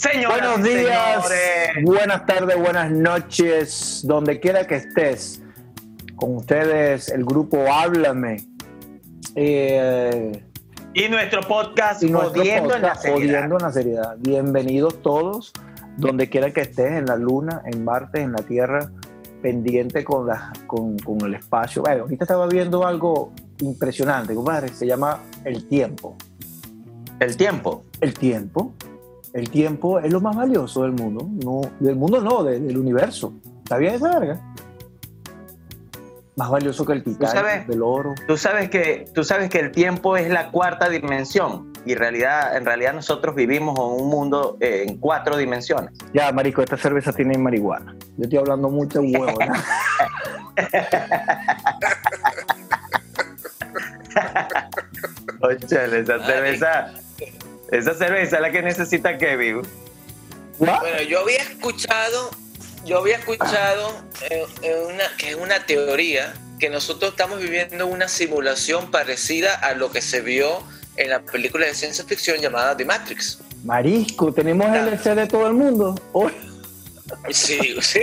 Buenos días, buenas tardes, buenas noches, donde quiera que estés. Con ustedes, el grupo Háblame. Eh, y nuestro podcast, y nuestro Jodiendo, en la Jodiendo en la seriedad. Bienvenidos todos, donde quiera que estés, en la luna, en Marte, en la Tierra, pendiente con, la, con, con el espacio. Bueno, ahorita estaba viendo algo impresionante, compadre, se llama el tiempo. ¿El tiempo? El tiempo. El tiempo es lo más valioso del mundo. No, del mundo no, del universo. ¿Está bien esa verga? Más valioso que el titán, del oro. Tú sabes, que, tú sabes que el tiempo es la cuarta dimensión y en realidad, en realidad nosotros vivimos en un mundo eh, en cuatro dimensiones. Ya, marico, esta cerveza tiene marihuana. Yo estoy hablando mucho huevo. Oye, esa cerveza esa cerveza es la que necesita Kevin. Bueno, yo había escuchado, yo había escuchado eh, una, que es una teoría que nosotros estamos viviendo una simulación parecida a lo que se vio en la película de ciencia ficción llamada The Matrix. Marisco, tenemos el LC de todo el mundo. Sí, sí.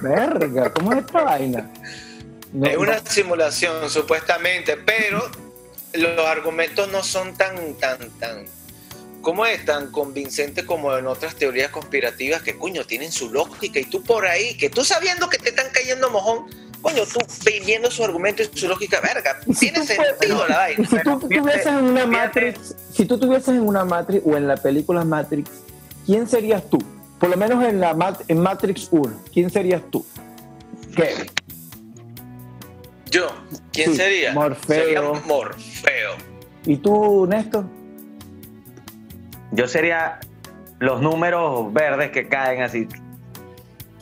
Verga, ¿cómo es esta vaina? es una simulación, supuestamente, pero los argumentos no son tan, tan, tan, ¿cómo es? Tan convincentes como en otras teorías conspirativas que, coño, tienen su lógica y tú por ahí, que tú sabiendo que te están cayendo mojón, coño, tú viendo su argumento y su lógica, verga, tiene sentido la vaina. Si tú estuvieses en una Matrix, si tú estuvieses en una Matrix o en la película Matrix, ¿quién serías tú? Por lo menos en la en Matrix 1, ¿quién serías tú? ¿Qué? Yo, ¿quién sería? Morfeo. Morfeo. ¿Y tú, Néstor? Yo sería los números verdes que caen así.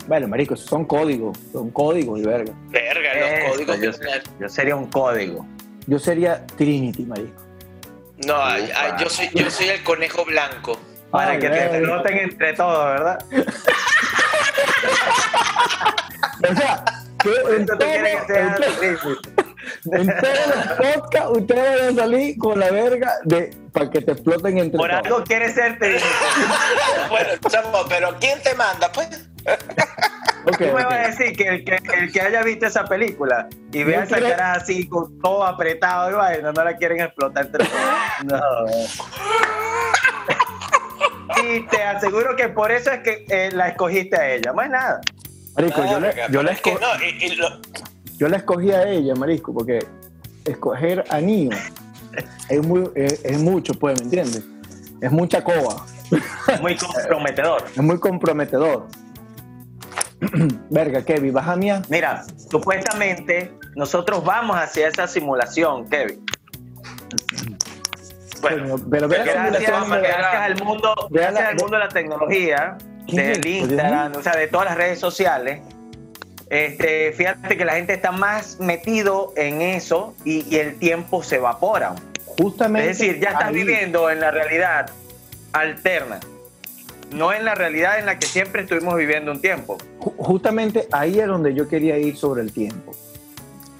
Bueno, marico, son códigos, son códigos y verga. Verga, los códigos. Yo, yo, sería un código. Yo sería Trinity, marico. No, yo, soy, yo soy el conejo blanco. Para que te noten entre todos, ¿verdad? o sea, en, todo, en, todos los podcasts ustedes van a salir con la verga de para que te exploten entre Por algo quieres ser Bueno, chamo, pero ¿quién te manda, pues? Okay, me vas a decir que el, que el, que haya visto esa película y vea esa cara así con todo apretado y vaina, no la quieren explotar entre todos. No. y te aseguro que por eso es que eh, la escogiste a ella, más nada. Marico, yo, le, yo, la escogí, yo la escogí a ella, Marisco, porque escoger a Nio es, muy, es, mucho, pues, ¿me entiendes? Es mucha coba. Es muy comprometedor. es muy comprometedor. Verga, Kevin, baja mía. Mira, supuestamente nosotros vamos hacia esa simulación, Kevin. Bueno, pero, gracias, al mundo, gracias al mundo de la tecnología, del Instagram, o sea, de todas las redes sociales. Este, fíjate que la gente está más metido en eso y, el tiempo se evapora. Justamente. Es decir, ya estás viviendo en la realidad alterna, no en la realidad en la que siempre estuvimos viviendo un tiempo. Justamente ahí es donde yo quería ir sobre el tiempo.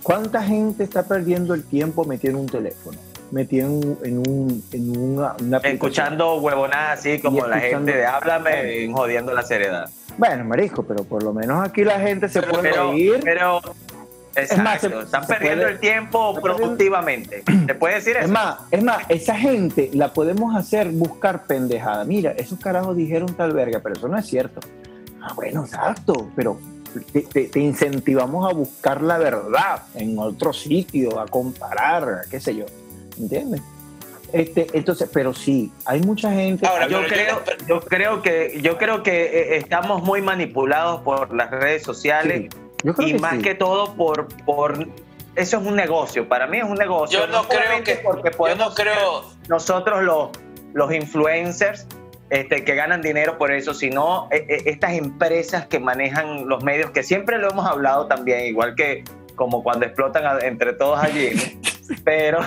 ¿Cuánta gente está perdiendo el tiempo metiendo un teléfono? Metido en, un, en una, Escuchando huevonadas así como la gente de háblame jodiendo la seriedad. Bueno, marisco, pero por lo menos aquí la gente se puede ir. Pero, es más, están perdiendo el tiempo productivamente. ¿Te puede decir eso? Es más, es más, esa gente la podemos hacer buscar pendejada. Mira, esos carajos dijeron tal verga, pero eso no es cierto. Ah, bueno, exacto, pero te, te, incentivamos a buscar la verdad en otro sitio, a comparar, qué sé yo. ¿Entiendes? Este, entonces, pero sí, hay mucha gente. Ahora, yo creo, yo creo que, yo creo que eh, estamos muy manipulados por las redes sociales y más que todo por, por eso es un negocio. Para mí es un negocio. Yo no, creo que porque podemos creo nosotros los, los influencers este, que ganan dinero por eso, sino eh, eh, estas empresas que manejan los medios, que siempre lo hemos hablado también, igual que como cuando explotan entre todos allí, pero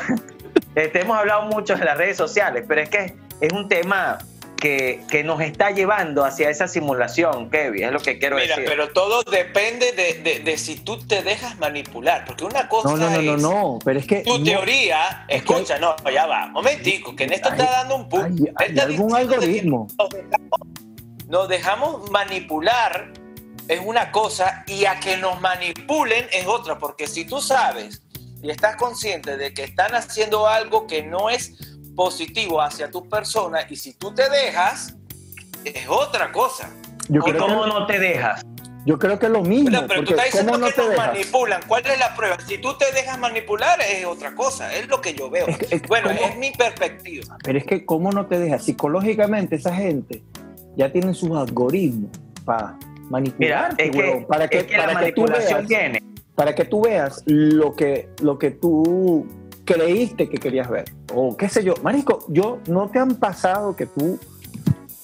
este, hemos hablado mucho en las redes sociales, pero es que es un tema que, que, nos está llevando hacia esa simulación, Kevin, es lo que quiero decir. Mira, pero todo depende de, de, si tú te dejas manipular, porque una cosa no, no, no, es no, no, pero es que tu teoría, escucha, no, ya va, momentico, que en esto está dando un punto. Hay, algún algoritmo. Nos dejamos, nos dejamos manipular es una cosa y a que nos manipulen es otra, porque si tú sabes y estás consciente de que están haciendo algo que no es positivo hacia tu persona y si tú te dejas, es otra cosa. Yo creo ¿Cómo no te dejas? Yo creo que es lo mismo. Pero, tú estás diciendo no que nos manipulan. ¿Cuál es la prueba? Si tú te dejas manipular es otra cosa. Es lo que yo veo. bueno, es mi perspectiva. Pero es que ¿cómo no te dejas? Psicológicamente esa gente ya tiene sus algoritmos para manipular. para que, para que tú veas, tiene. Para que tú veas lo que, lo que tú creíste que querías ver. O qué sé yo. Marico, yo no te han pasado que tú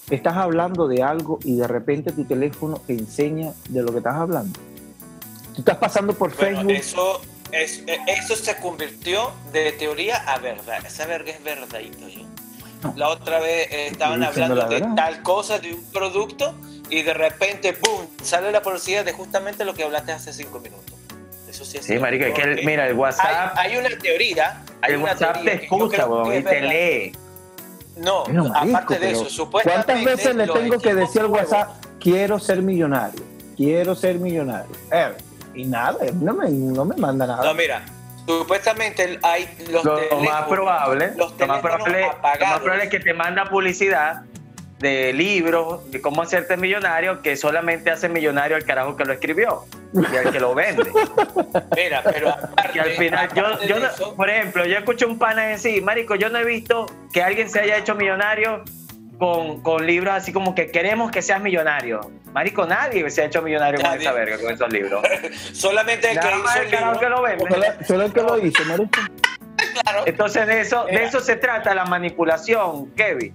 estás hablando de algo y de repente tu teléfono te enseña de lo que estás hablando. Tú estás pasando por Facebook. Eso, eso se convirtió de teoría a verdad. Esa verga es verdadito yo. La otra vez estaban hablando de tal cosa, de un producto, y de repente, ¡boom! sale la publicidad de justamente lo que hablaste hace cinco minutos. Eso sí es Sí, marica, que mira, el WhatsApp... Hay, una teoría... Hay el WhatsApp te escucha, y te lee. No, aparte de eso, supuestamente... ¿Cuántas veces le tengo que decir al WhatsApp, quiero ser millonario? Quiero ser millonario. Eh, y nada, no me, no me manda nada. No, mira, supuestamente hay los lo más probable, los lo más probable, lo más probable es que te manda publicidad de libros de cómo hacerte millonario que solamente hace millonario el carajo que lo escribió y el que lo vende. Mira, pero que al final yo, yo por ejemplo, yo escucho un pana decir, marico, yo no he visto que alguien se haya hecho millonario con, con, libros así como que queremos que seas millonario. Marico, nadie se ha hecho millonario con esa verga, con esos libros. Solamente el que hizo el, libro. Que lo vende. Solo, el que lo hizo, marico. Claro. Entonces de eso, de eso se trata la manipulación, Kevin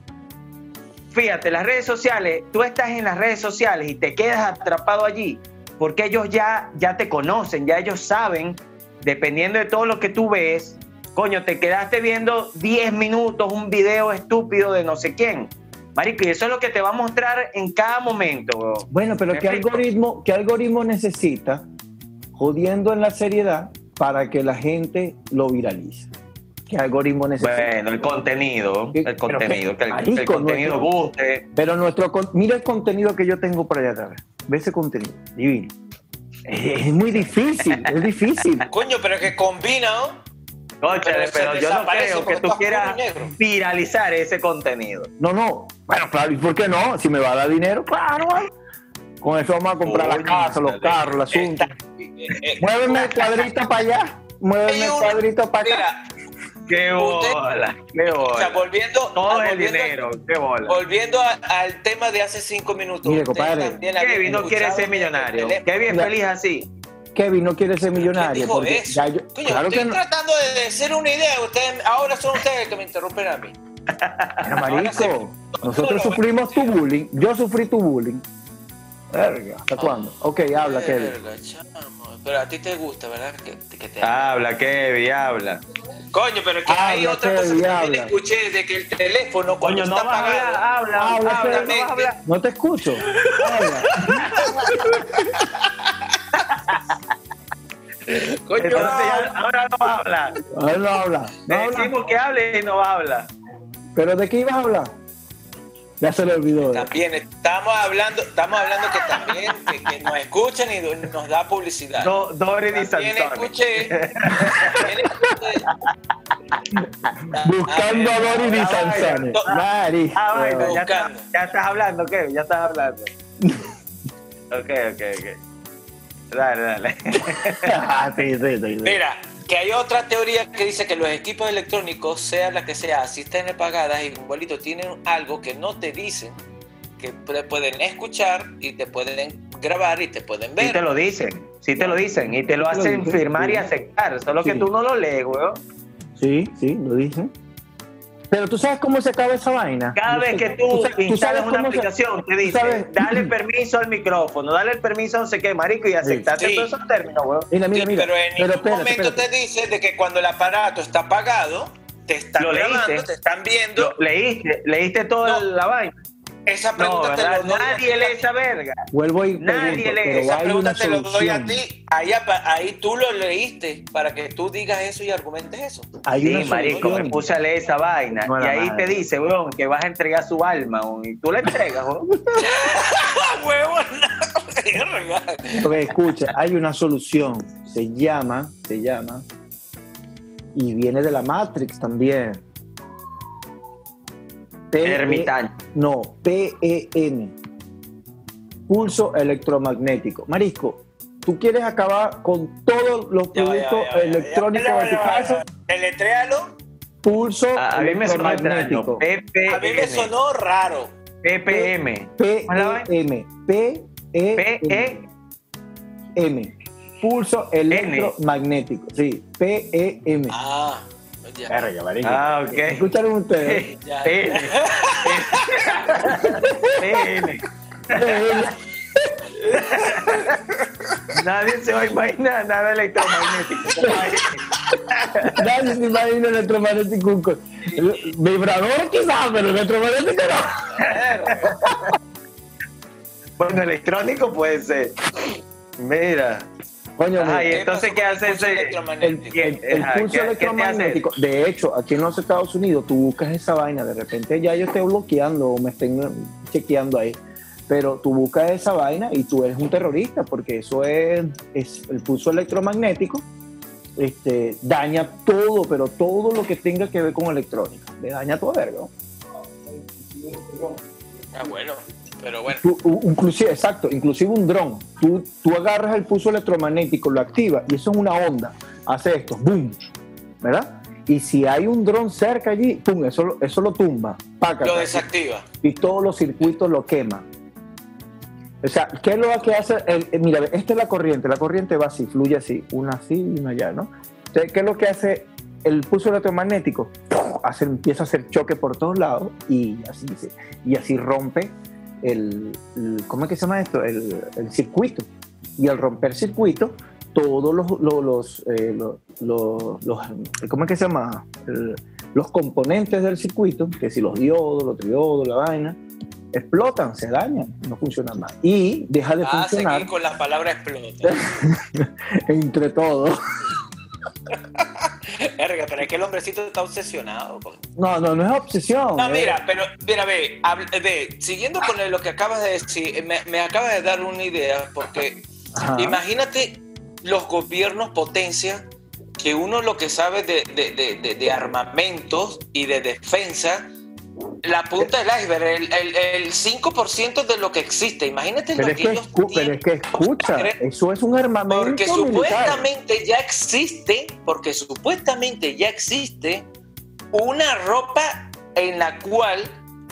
fíjate, las redes sociales, tú estás en las redes sociales y te quedas atrapado allí, porque ellos ya, ya te conocen, ya ellos saben, dependiendo de todo lo que tú ves, coño, te quedaste viendo 10 minutos un video estúpido de no sé quién. Marico, y eso es lo que te va a mostrar en cada momento. Bueno, pero ¿qué algoritmo, ¿qué algoritmo necesita, jodiendo en la seriedad, para que la gente lo viralice? ¿Qué algoritmo necesita? Bueno, el contenido, el contenido, que, el, contenido guste. Pero nuestro, mira el contenido que yo tengo por allá atrás. Ve ese contenido, divino. Es, muy difícil, es difícil. Coño, pero es que combina, ¿no? pero, yo no creo que tú quieras viralizar ese contenido. No, no. Bueno, claro, ¿y por qué no? Si me va a dar dinero, claro. Con eso vamos a comprar la casa, los carros, el asunto. Eh, eh, Muéveme el cuadrito para allá. Muéveme el cuadrito para acá. Qué bola, qué bola. O sea, volviendo, todo el dinero, qué bola. Volviendo al tema de hace cinco minutos. Mire, compadre. Kevin no quiere ser millonario. Kevin feliz así. Kevin no quiere ser millonario. Porque Ya yo, claro estoy que tratando de decir una idea. Ustedes, ahora son ustedes que me interrumpen a mí. Mira, marico, nosotros sufrimos tu bullying. Yo sufrí tu bullying. Verga, ¿hasta cuándo? Ok, habla, Kevin. Pero a ti te gusta, ¿verdad? Que, que te habla, Kevin, habla. Coño, pero que hay otra cosa que también escuché de que el teléfono cuando Coño, está no apagado, habla, habla, habla, no, habla. no te escucho. Habla. Coño, Entonces, ahora no habla. Ahora no habla. No decimos que hable y no habla. ¿Pero de qué ibas a hablar? Ya se le olvidó. También estamos hablando, estamos hablando que también que, nos escuchan y nos da publicidad. Do, Dori también escuché, Buscando a Dori Di Sansone. Ah, bueno, ya, ya, estás hablando, ¿qué? Ya estás hablando. ok, ok, ok. Dale, dale. ah, sí, sí, sí, Mira, que hay otra teoría que dice que los equipos electrónicos, sea la que sea, si están pagadas y igualito tienen algo que no te dicen, que pueden escuchar y te pueden grabar y te pueden ver. Sí te lo dicen, sí te lo dicen y te lo hacen firmar y aceptar, solo que tú no lo lees, weón. Sí, sí, lo dicen. Pero tú sabes cómo se acaba esa vaina. Cada vez que tú, instalas una aplicación, te dice, dale permiso al micrófono, dale el permiso a no sé qué, marico, y aceptarte todos esos términos, weón. Mira, mira, mira. pero en ningún momento te dice de que cuando el aparato está apagado, te están grabando, te están viendo. leíste, leíste toda la vaina. Esa pregunta te lo doy Nadie lee esa verga. Vuelvo y Nadie lee esa pregunta, te lo doy a ti. Ahí, ahí, tú lo leíste para que tú digas eso y argumentes eso. Hay sí, marico, me puse a leer esa vaina. y ahí te dice, weón, que vas a entregar su alma, y tú la entregas, weón. escucha, hay una solución. Se llama, se llama, y viene de la Matrix también Ermitaño. No, PEM. Pulso electromagnético. Marisco, ¿tú quieres acabar con todos los productos electrónicos de tu casa? Deletréalo. Pulso a, mí me sonó A mí me sonó raro. PPM. PEM. PEM. Pulso electromagnético. Sí, PEM. Ah. Ah, ok. ¿Escucharon ustedes? PN. PN. Nadie se va a imaginar nada electromagnético. Nadie se imagina electromagnético. Vibrador quizás, pero electromagnético no. bueno, electrónico puede ser. Mira. Coño, entonces, ¿qué hace ese? El, pulso electromagnético. De hecho, aquí en los Estados Unidos, tú buscas esa vaina, de repente ya yo estoy bloqueando o me estén chequeando ahí. Pero tú buscas esa vaina y tú eres un terrorista, porque eso es, es el pulso electromagnético. Este, daña todo, pero todo lo que tenga que ver con electrónica. Le daña todo verga. Ah, bueno. Pero bueno. inclusive, exacto, inclusive un dron. Tú, tú agarras el pulso electromagnético, lo activas y eso es una onda. Hace esto, boom, ¿verdad? Y si hay un dron cerca allí, pum, eso, eso lo tumba. lo desactiva. Y todos los circuitos lo quema. O sea, ¿qué es lo que hace? mira, esta es la corriente. La corriente va así, fluye así, una así y una allá, ¿no? Entonces, ¿qué es lo que hace el pulso electromagnético? Hace, empieza a hacer choque por todos lados y así, y así rompe el, ¿cómo es que se llama esto? El, el circuito. Y al romper circuito, todos los, los, eh, los, los, ¿cómo es que se llama? los componentes del circuito, que si los diodos, los triodos, la vaina, explotan, se dañan, no funcionan más. Y deja de ah, funcionar. con la palabra explota. entre todos. pero es que el hombrecito está obsesionado. No, no, no es obsesión. No, mira, pero mira, ve, ve siguiendo con lo que acabas de decir, me, me acabas de dar una idea, porque imagínate los gobiernos potencia que uno lo que sabe de, de, de, de armamentos y de defensa la punta del iceberg, el, el, el 5% de lo que existe. Imagínate pero lo que, ellos Pero es que escucha, eso es un armamento Porque supuestamente ya existe, porque supuestamente ya existe una ropa en la cual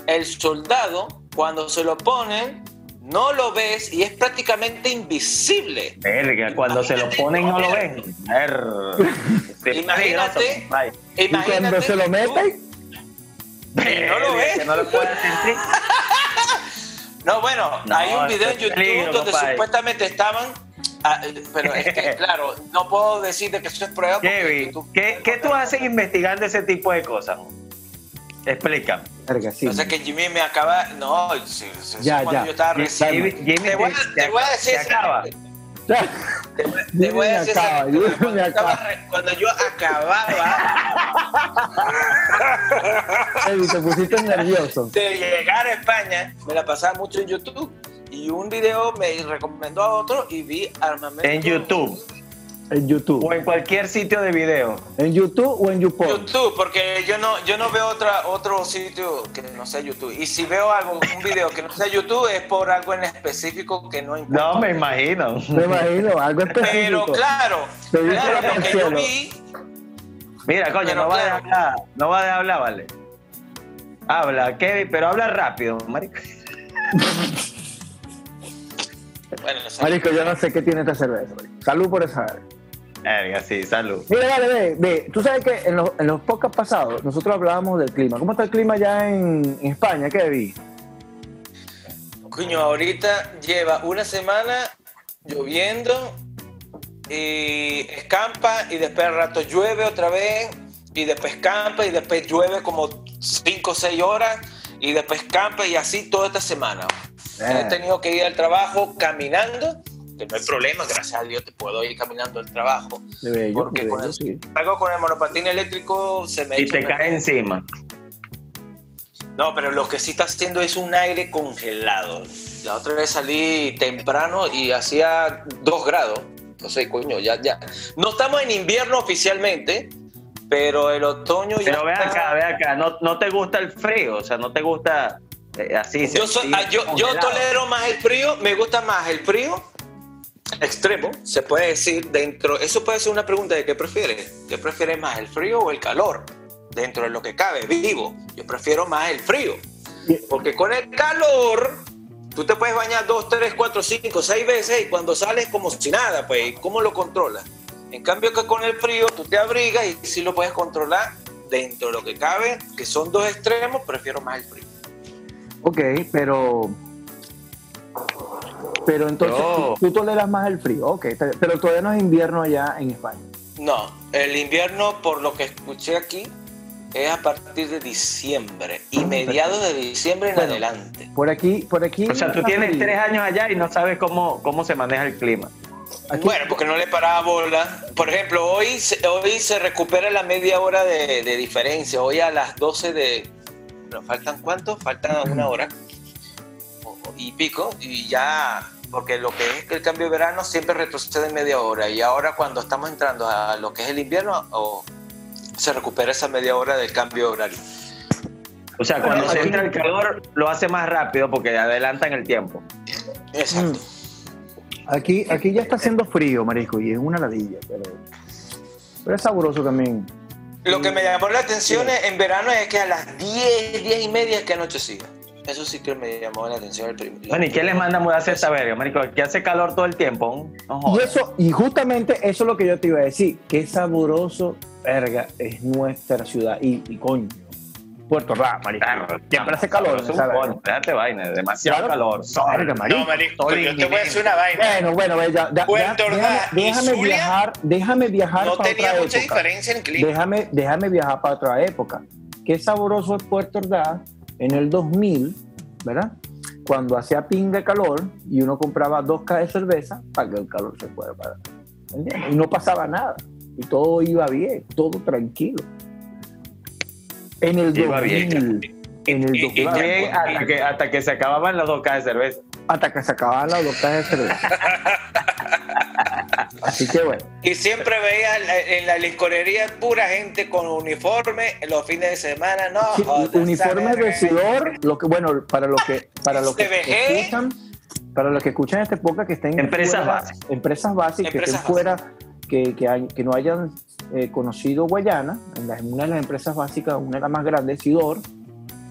el soldado, cuando se lo ponen, no lo ves y es prácticamente invisible. Verga, cuando se lo ponen no lo ven. imagínate, ¿Y cuando se lo meten? No lo ves. no lo sentir. no, bueno, hay un video en YouTube donde supuestamente estaban. Ah, pero es que, claro, no puedo decirte que eso es prueba. Kevin, ¿qué, ¿qué tú haces investigando ese tipo de cosas? Explícame. Sí. O sea que Jimmy me acaba. No, ya, ya. yo estaba recién. Jimmy, te, voy, te, voy a decir. acaba. Te, voy a decir cuando, yo acababa. Te pusiste nervioso. De llegar a España me la pasaba mucho en YouTube. Y un video me recomendó a otro y vi armamento en YouTube en YouTube. O en cualquier sitio de video. ¿En YouTube o en YouTube? YouTube, porque yo no, yo no veo otra, otro sitio que no sea YouTube. Y si veo algo, un video que no sea YouTube, es por algo en específico que no importa. No, me imagino. Me imagino, algo específico. Pero claro, claro lo que yo vi... Mira, coño, no va, a hablar, no va a hablar, vale. Habla, Kevin, pero habla rápido, marico. bueno, marico, yo no sé qué tiene esta cerveza. Salud por esa. Verga, sí, salud. Mira, dale, ve, ve. Tú sabes que en los, en los podcasts pasados nosotros hablábamos del clima. ¿Cómo está el clima ya en, España? ¿Qué vi? Coño, ahorita lleva una semana lloviendo y escampa y después al rato llueve otra vez y después escampa y después llueve como 5 o 6 horas y después campa y así toda esta semana. He tenido que ir al trabajo caminando, que no hay problema, gracias a Dios te puedo ir caminando al trabajo. porque con el, con el monopatín eléctrico se me... Y te cae encima. No, pero lo que sí está haciendo es un aire congelado. La otra vez salí temprano y hacía 2 grados. No sé, coño, ya, ya. No estamos en invierno oficialmente, pero el otoño ya. Pero ve acá, ve acá, no, no te gusta el frío, o sea, no te gusta eh, así. Yo, ah, yo, yo, tolero más el frío, me gusta más el frío extremo, se puede decir dentro. Eso puede ser una pregunta de qué prefieres. ¿Qué prefieres más, el frío o el calor? Dentro de lo que cabe, vivo. Yo prefiero más el frío. Porque con el calor Tú te puedes bañar dos, tres, cuatro, cinco, seis veces y cuando sales como si nada, pues, ¿cómo lo controlas? En cambio que con el frío tú te abrigas y si lo puedes controlar dentro de lo que cabe, que son dos extremos, prefiero más el frío. Ok, pero... Pero entonces tú, toleras más el frío, ok, pero todavía no es invierno allá en España. No, el invierno, por lo que escuché aquí, es a partir de diciembre y mediados de diciembre en adelante. Por aquí, por aquí. O sea, tú tienes tres años allá y no sabes cómo, cómo se maneja el clima. Bueno, porque no le paraba bola. Por ejemplo, hoy, hoy se recupera la media hora de, diferencia. Hoy a las 12 de. ¿Pero faltan cuántos? Faltan una hora y pico. Y ya, porque lo que es el cambio de verano siempre retrocede media hora. Y ahora, cuando estamos entrando a lo que es el invierno, se recupera esa media hora del cambio horario. O sea, cuando se entra el calor, lo hace más rápido porque adelantan el tiempo. Exacto. Mm. Aquí, aquí ya está haciendo frío, marisco, y es una ladilla, pero, pero es sabroso también. Lo que me llamó la atención en verano es que a las 10, 10 y media es que anochecía. Eso sí que me llamó la atención el primer Bueno, ¿y quién les manda a mudarse esa verga, marico? Que hace calor todo el tiempo. y, eso, y justamente eso es lo que yo te iba a decir. Qué sabroso, verga, es nuestra ciudad. Y, y coño, Puerto Rá, marico. Siempre hace calor. ¿sabes? Espérate, vaina, demasiado calor. Verga, marico. No, marico, yo te voy a decir una vaina. Bueno, bueno, ya, ya, Puerto déjame, viajar, déjame viajar no tenía mucha diferencia en clima. Déjame, déjame viajar para otra época. Qué sabroso es Puerto Ordaz en el 2000, ¿verdad? Cuando hacía ping de calor y uno compraba dos cajas de cerveza para que el calor se fuera para. Y no pasaba nada. Y todo iba bien, todo tranquilo. En el 2000. En el 2000. hasta, que, hasta que se acababan las dos cajas de cerveza. Hasta que se acababan las dos cajas de cerveza. Así que bueno. Y siempre veía en la licorería pura gente con uniforme en los fines de semana, no. uniforme vestidor, lo que bueno, para lo que para lo que escuchan, para los que escuchan esta época que estén empresas básicas, empresas básicas que estén fuera que, que, que, no hayan eh, conocido Guayana, en, una de las empresas básicas, una de las más grandes, Sidor,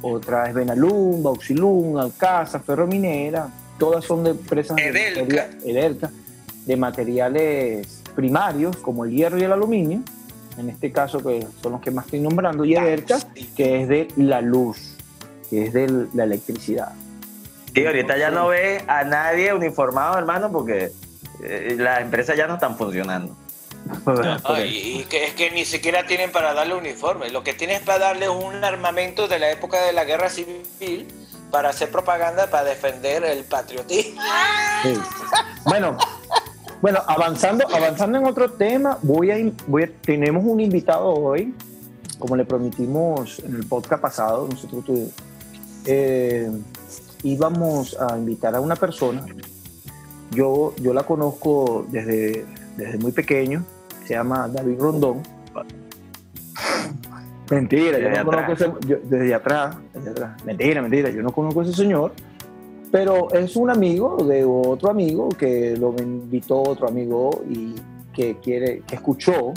otra es Benalum, Bauxilum, Alcázar, Ferrominera, todas son de empresas Edelca. Edelca de materiales primarios como el hierro y el aluminio, en este caso que son los que más estoy nombrando, y ERCA, que es de la luz, que es de la electricidad. Y ahorita ya no ve a nadie uniformado, hermano, porque eh, las empresas ya no están funcionando. y que es que ni siquiera tienen para darle uniforme. Lo que tienen es para darle un armamento de la época de la guerra civil para hacer propaganda para defender el patriotismo. Bueno, bueno, avanzando, avanzando en otro tema, voy a, voy tenemos un invitado hoy, como le prometimos en el podcast pasado, nosotros eh, íbamos a invitar a una persona. Yo, yo la conozco desde, desde muy pequeño, se llama David Rondón. Mentira, yo no conozco ese, desde atrás, desde atrás. Mentira, mentira, yo no conozco a ese señor pero es un amigo de otro amigo que lo invitó otro amigo y que quiere, que escuchó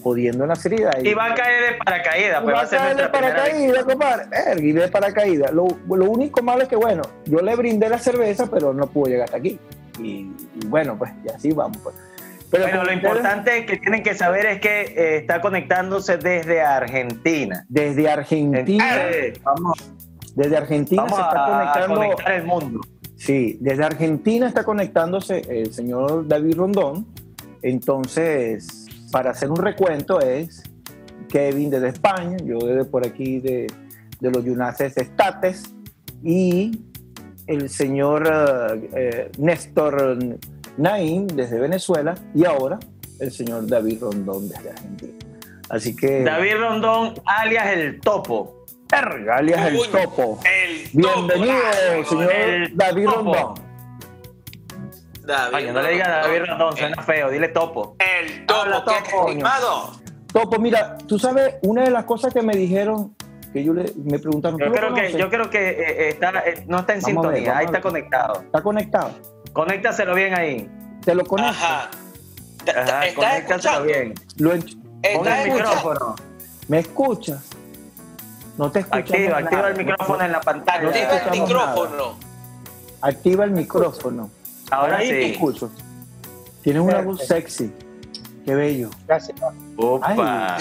jodiendo en la serie. Y va a caer de paracaídas. Pues va a caer de paracaídas, compadre. Y de paracaídas. Lo, lo, único malo es que, bueno, yo le brindé la cerveza, pero no pudo llegar hasta aquí. Y, bueno, pues, y así vamos. Pues. Pero bueno, lo importante que tienen que saber es que eh, está conectándose desde Argentina. Desde Argentina. vamos desde Argentina se está conectando. el mundo. Sí, desde Argentina está conectándose el señor David Rondón. Entonces, para hacer un recuento es Kevin desde España, yo desde por aquí de, de los Yunaces Estates y el señor eh, eh, Néstor Naim desde Venezuela y ahora el señor David Rondón desde Argentina. Así que... David Rondón, alias el Topo. Alias el Topo. Bienvenido, señor David Rondón. David, no le diga David Rondón, suena feo, dile Topo. El Topo, topo Topo, mira, tú sabes, una de las cosas que me dijeron que yo le, me preguntaron. Yo creo que, yo creo que eh, está, eh, no está en sintonía, ahí está conectado. Está conectado. Conéctaselo bien ahí. Te lo conecto. Ajá. Ajá, escuchando? bien. Lo el micrófono. ¿Me escuchas? No te escucho. Activa, activa el micrófono en la pantalla. Activa el micrófono. Activa el micrófono. Ahora sí. te escucho. Tienes una voz sexy. Qué bello. Gracias. Opa.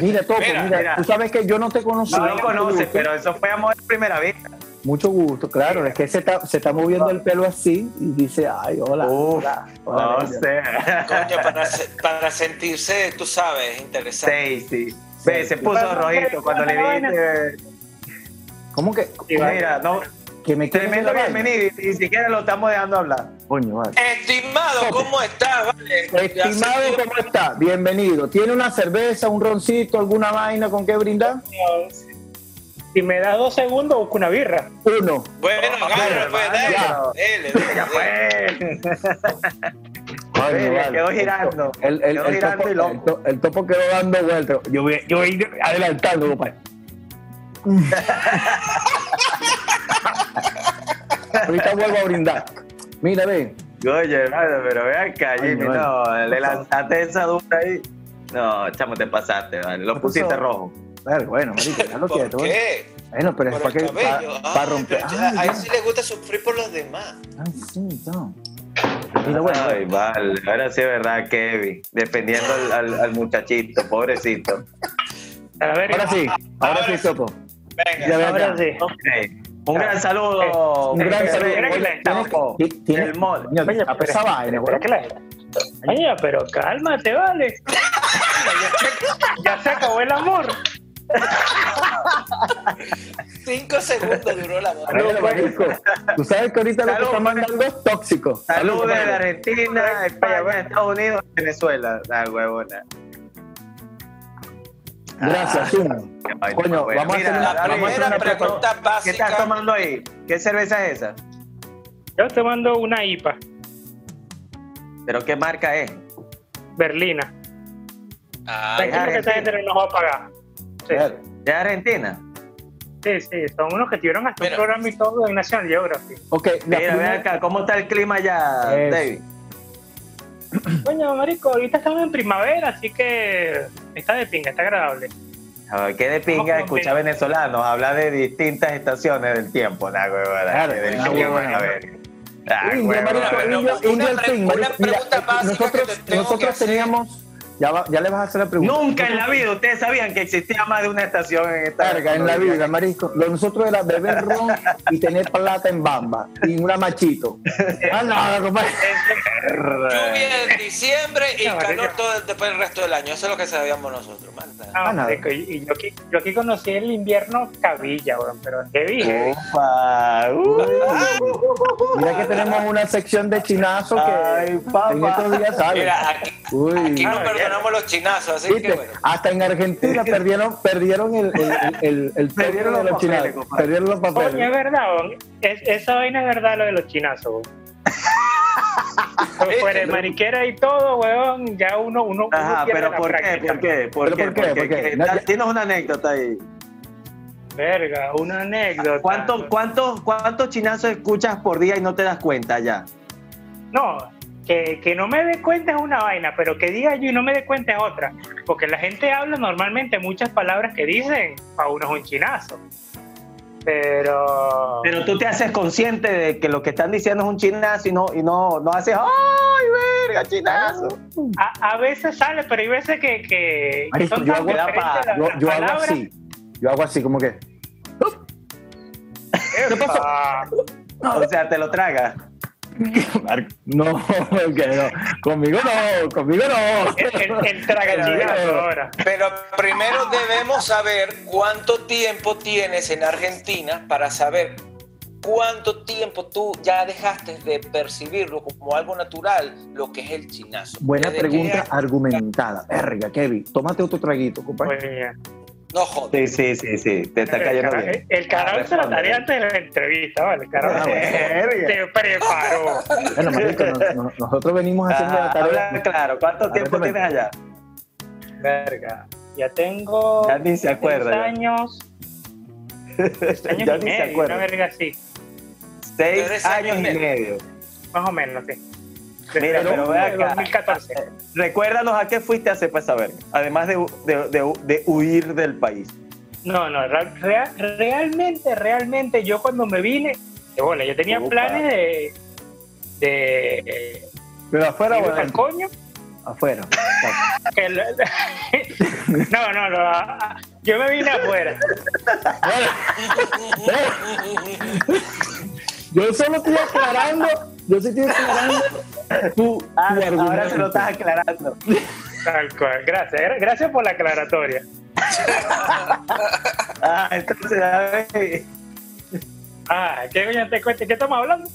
mira, Topo, mira, tú sabes que yo no te conocí. No lo conoces, pero eso fue amor a primera vista. Mucho gusto, claro, es que se está, se está moviendo el pelo así y dice, ay, hola. hola, no sé. Coño, para, para, sentirse, tú sabes, interesante. Sí, sí. Ve, se puso rojito cuando le dije. ¿Cómo que? Mira, no, que me Tremendo bienvenido y ni siquiera lo estamos dejando hablar. Coño, vale. Estimado, ¿cómo estás? Estimado, ¿cómo está? Bienvenido. ¿Tiene una cerveza, un roncito, alguna vaina con qué brindar? Si me da dos segundos, busco una birra. Uno. Bueno, oh, agarra, pues, dale. Ya fue. Vale, quedó girando. El, el, quedó el, girando topo, y loco. El, topo quedó dando vueltas. Yo voy, yo voy adelantando, compadre. Ahorita vuelvo a brindar. Mira, ve. Oye, pero ve acá, Jimmy, no, le lanzaste esa duda ahí. No, chamo, te pasaste, vale. Lo pusiste rojo. bueno, marico, ya lo ¿Por qué? Bueno, pero es para que para, ah, romper. Ah, a él sí le gusta sufrir por los demás. Ay, sí, no. Bueno, Ay, vale, ahora sí es verdad, Kevin, defendiendo al, al, muchachito, pobrecito. A ver, ahora sí, ahora, sí, Sopo. Venga, ahora sí. Okay. Un gran saludo. Un gran saludo. Tiene el mod. A pesar vaina, Oye, pero cálmate, vale. ya se acabó el amor. Cinco segundos duró la. Pues. Tú sabes que ahorita lo que está mandando es tóxico. Saludos de Argentina, España, Estados Unidos, Venezuela. La huevona. Gracias, Zuma. Coño, vamos a hacer una, vamos a hacer una pregunta básica. ¿Qué estás tomando ahí? ¿Qué cerveza es esa? Yo estoy tomando una IPA. ¿Pero qué marca es? Berlina. Ah, es que gente no nos va a pagar. Sí. ¿De Argentina? Sí, sí, son unos que tuvieron hasta un programa y todo en National Geographic. Ok, mira, ve acá, ¿cómo está el clima allá, David? Coño, marico, ahorita estamos en primavera, así que está de pinga, está agradable. A ver, ¿Qué de pinga escuchar venezolanos hablar de distintas estaciones del tiempo? Nah, claro, del tiempo, a ver. Una pregunta básica nosotros, nosotros teníamos ya, ya le vas a hacer la pregunta. Nunca en la vida ustedes sabían que existía más de una estación en esta. Carga, en la vida, marisco. Lo nosotros era beber ron y tener plata en bamba y una machito. Ah, nada, compadre. Lluvia en diciembre y calor todo después del resto del año. Eso es lo que sabíamos nosotros, Ah, nada. Y yo aquí, yo aquí conocí el invierno cabilla, bueno, pero qué bien. Ufa, uh, Mira que tenemos una sección de chinazo que Ay, en estos días sale. Mira, aquí, Uy. aquí no perdonamos los chinazos, así que bueno. Hasta en Argentina perdieron, perdieron el, el, el, el perdieron de los chinazos. Perdieron los papeles. Oye, es verdad, es, esa vaina es verdad lo de los chinazos. Fuera mariquera y todo, weón, ya uno, uno, Ajá, pero ¿por qué? ¿por qué? ¿por qué? ¿por qué? Tienes una anécdota ahí. Verga, una anécdota. ¿Cuántos, cuántos, ¿Cuántos chinazos escuchas por día y no te das cuenta ya? No, que, que, no me dé cuenta es una vaina, pero que diga yo y no me dé cuenta es otra. Porque la gente habla normalmente muchas palabras que dicen, para uno es un chinazo. Pero. Pero tú te haces consciente de que lo que están diciendo es un chinazo y no, y no, no haces, ¡ay, verga, chinazo! A, a veces sale, pero hay veces que. que, yo, hago, yo, hago, así. Yo hago así, como que. ¿Qué pasó? O sea, te lo tragas. No, que no, conmigo no, conmigo no. El, el, ahora. Pero primero debemos saber cuánto tiempo tienes en Argentina para saber cuánto tiempo tú ya dejaste de percibirlo como algo natural, lo que es el chinazo. Buena pregunta argumentada. Verga, Kevin, tómate otro traguito, compadre. No joder. Sí, sí, sí, sí. Te está cayendo el bien. El canal se la tarea antes de la entrevista, ¿vale? El canal te preparó. Bueno, marico, nosotros venimos haciendo la tarea. Habla claro, ¿cuánto tiempo tienes allá? Verga. Ya tengo. Ya ni se acuerda. años. años ya y ni medio, se acuerda. Una verga así. Seis años y medio. Más o menos, sí. Mira, pero ve acá. 2014. Recuérdanos a qué fuiste a hacer para saber, además de, de, de, huir del país. No, no, realmente, realmente yo cuando me vine, bueno, yo tenía planes de, de pero afuera o al coño. Afuera. no, no, no, yo me vine afuera. yo solo estoy aclarando yo sí estoy aclarando tú, ah, ahora se lo estás aclarando. Tal cual. Gracias. Gracias por la aclaratoria. ah, entonces, a ver. Ah, ¿qué coño te cuente? ¿Qué estamos hablando?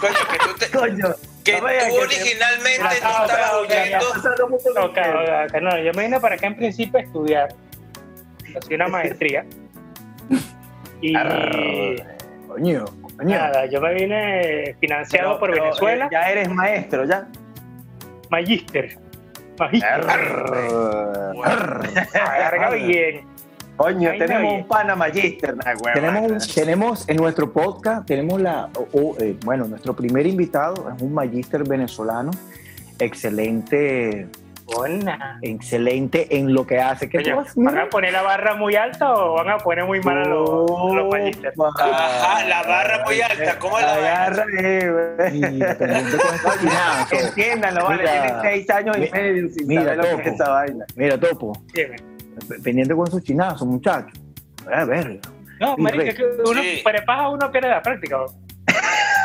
Coño, que tú te. Coño. Que tú originalmente no estabas oyendo. No, yo me vine para acá en principio a estudiar. Hacía una maestría. Y. Coño. Nada, yo me vine financiado por Venezuela. Ya eres maestro, ya. Magíster. Magíster. Carga bien. Coño, tenemos un pana magíster, tenemos, tenemos en nuestro podcast, tenemos la, eh, bueno, nuestro primer invitado es un magíster venezolano, excelente Buena. Excelente en lo que hace. ¿Qué ¿Van a poner la barra muy alta o van a poner muy mal a los, los Ajá, la barra muy alta. ¿Cómo la barra? Entiéndanlo, vale. Tiene seis años y medio sin mira, saber lo que es esa vaina. Mira, Topo. Pendiente con sus chinazos, muchachos. A ver. No, marica, que uno, sí. prepaja uno que le da práctica.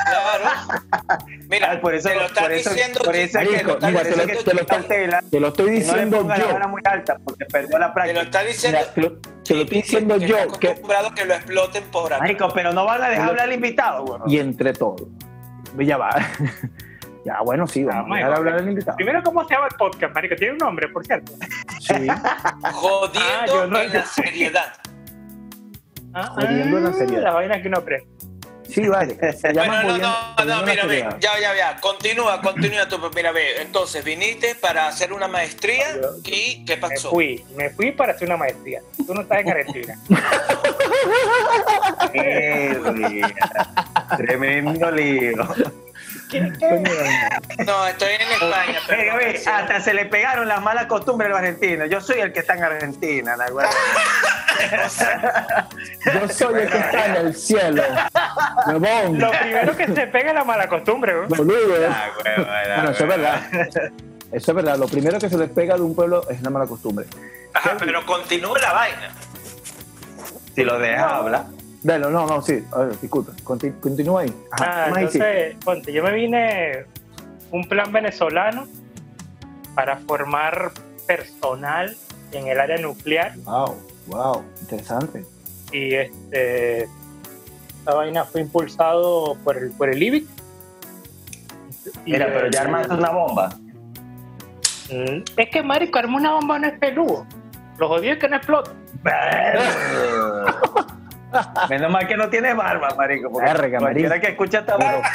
Claro. Mira, por eso, te lo estás diciendo. Por eso que lo, mira, te, lo, te, lo, te, lo, estoy diciendo no yo. La muy alta porque perdió la práctica. Te lo está diciendo. Mira, te, lo, te lo estoy diciendo que, yo. Que acostumbrado que lo exploten por acá. Marico, pero no van a dejar hablar al invitado, bueno. Y entre todos. Ya va. Ya, bueno, sí, vamos a hablar al invitado. Primero, ¿cómo se llama el podcast, Marico? Tiene un nombre, por cierto. Sí. Jodiendo ah, no, en la seriedad. Ah, Jodiendo en la seriedad. La vaina que no aprende. Sí, vale. bueno, no, no, no, mira, ve, ya, ya, ya. Continúa, continúa tú. Mira, ve, entonces viniste para hacer una maestría y ¿qué pasó? Me fui, me fui para hacer una maestría. Tú no estás en Argentina. Tremendo lío. No, estoy en España. Pero hasta se le pegaron las malas costumbres a los argentinos. Yo soy el que está en Argentina, la Yo soy el que está en el cielo. Lo primero que se pega es la mala costumbre. Boludo. Ah, bueno, eso es verdad. Eso es verdad. Lo primero que se les pega de un pueblo es la mala costumbre. Ajá, pero continúa la vaina. Si lo dejas hablar. Bueno, no, no, sí, a ver, disculpa, continúa ahí. ah, entonces, ponte, yo me vine un plan venezolano para formar personal en el área nuclear. Wow, wow, interesante. Y este, esta vaina fue impulsado por el, por el IBIC. Mira, pero ya armaste una bomba. Mm, es que, marico, armar una bomba no es peludo. Los jodidos es que no explota. Menos mal que no tiene barba, marico. Porque verga, cualquiera que escucha esta verga.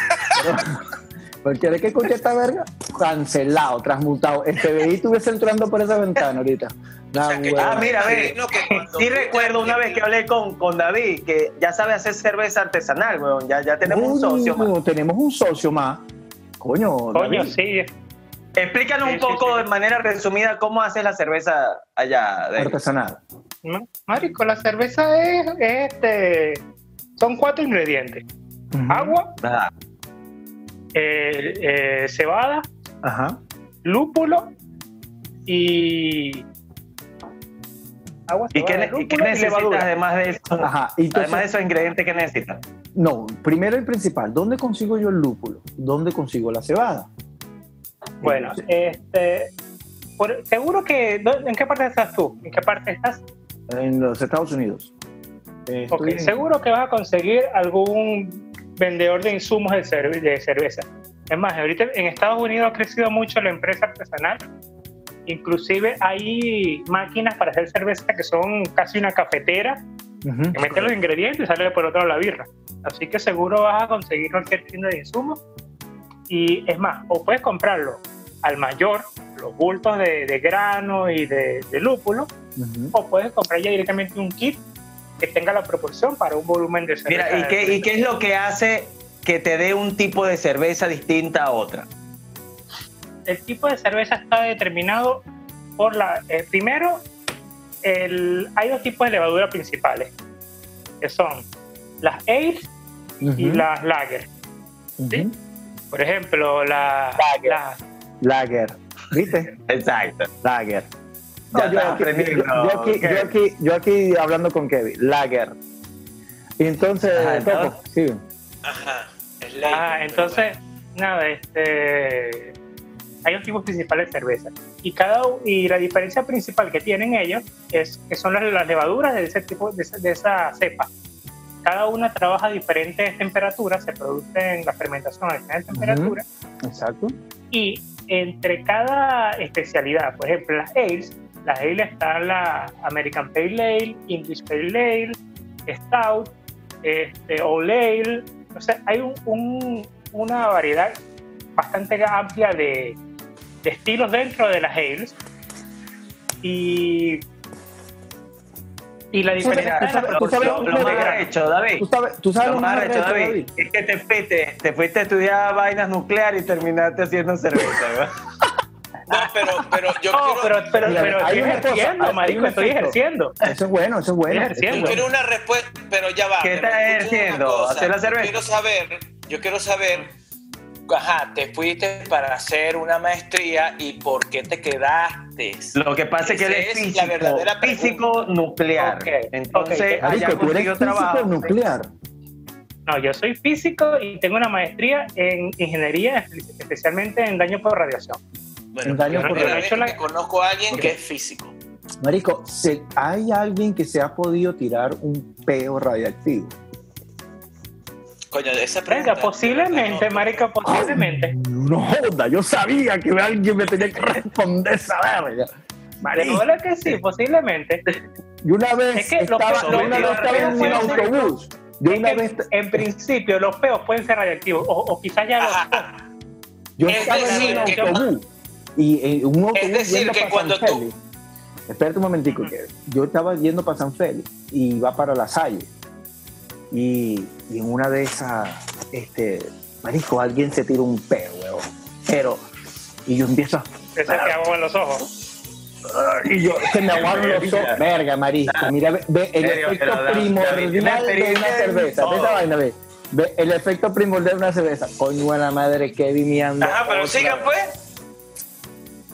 Cualquiera que escucha esta verga, cancelado, transmutado. El FBI estuviese entrando por esa ventana ahorita. ah, mira, a ver, sí recuerdo una vez que hablé con, con David, que ya sabe hacer cerveza artesanal, weón. Ya, ya tenemos un socio más. Tenemos un socio más. Coño, Coño, sí. Explícanos un poco de manera resumida cómo haces la cerveza allá. De artesanal. Marico, la cerveza es, este. Son cuatro ingredientes: agua, eh, eh, cebada, lúpulo y. Agua, cebada, ¿Y qué, necesitas además de eso? Ajá. además de esos ingredientes que necesitas. no, primero y principal, ¿dónde consigo yo el lúpulo? ¿Dónde consigo la cebada? Bueno, este, seguro que, ¿en qué parte estás tú? ¿En qué parte estás? En los Estados Unidos. ok, seguro que vas a conseguir algún vendedor de insumos de, de cerveza. Es más, ahorita en Estados Unidos ha crecido mucho la empresa artesanal. Inclusive hay máquinas para hacer cerveza que son casi una cafetera, que mete los ingredientes y sale por otro lado la birra. Así que seguro vas a conseguir cualquier tienda de insumos. Y es más, o puedes comprarlo al mayor, los bultos de, grano y de, lúpulo, o puedes comprar ya directamente un kit que tenga la proporción para un volumen de cerveza. Mira, ¿y qué, ¿y qué es lo que hace que te dé un tipo de cerveza distinta a otra? El tipo de cerveza está determinado por la... Eh, primero, el, hay dos tipos de levadura principales, que son las ales y las lager. Por ejemplo, la... Lager. lager. ¿Viste? Exacto. Lager. Yo, aquí, yo, aquí, yo, aquí, hablando con Kevin, Lager. Y entonces, Ajá, sí. Ajá. Ah, entonces, nada, este, hay dos tipos principales de cerveza. Y, cada, y la diferencia principal que tienen ellos es que son las, levaduras de ese tipo, de, esa cepa. Cada una trabaja a diferentes temperaturas, se produce en la fermentación a diferentes temperaturas. Exacto. Y entre cada especialidad, por ejemplo, las ales, las ales están la American Pale Ale, English Pale Ale, Stout, este, Old Ale, o sea, hay una variedad bastante amplia de, estilos dentro de las ales. Y y la diferencia tú sabes, lo, más hecho, David. Tú sabes, lo, más David, es que te fuiste, te fuiste a estudiar vainas nucleares y terminaste haciendo cerveza, ¿verdad? No, pero, pero yo no, quiero... pero, pero, pero estoy ejerciendo, marico, estoy ejerciendo. Eso es bueno, eso es bueno. Yo quiero una respuesta, pero ya va. ¿Qué estás ejerciendo? ¿Hacer la cerveza? Yo quiero saber, yo quiero saber, ajá, te fuiste para hacer una maestría y por qué te quedaste. Lo que pasa es que eres físico, la verdadera físico nuclear. Entonces, okay. Marico, tú eres físico nuclear. No, yo soy físico y tengo una maestría en ingeniería, especialmente en daño por radiación. Bueno, daño por que conozco a alguien que es físico. Marico, ¿hay alguien que se ha podido tirar un peo radiactivo? Coño, esa pregunta. posiblemente, marico, posiblemente. no joda, yo sabía que alguien me tenía que responder esa verga. Marico, que sí, posiblemente. Y una vez estaba, una vez estaba en un autobús. De una vez... En principio, los peos pueden ser radiactivos, o, quizás ya los. Yo estaba en un autobús y eh, un es decir, que cuando tú... Espérate un momentico, que yo estaba yendo para San Félix y iba para La Salle. Y, y, en una de esas, este, marisco, alguien se tira un weón. Pero, y yo empiezo a... ¿Ese te hago en los ojos? Y yo, se me aguaron los ojos. Verga, marisco. Mira, ve, el efecto primordial de una cerveza. Ve esa vaina, ve. Ve el efecto primordial de una cerveza. Coño, buena madre, Kevin, mi anda. Ajá, pero sigan, pues.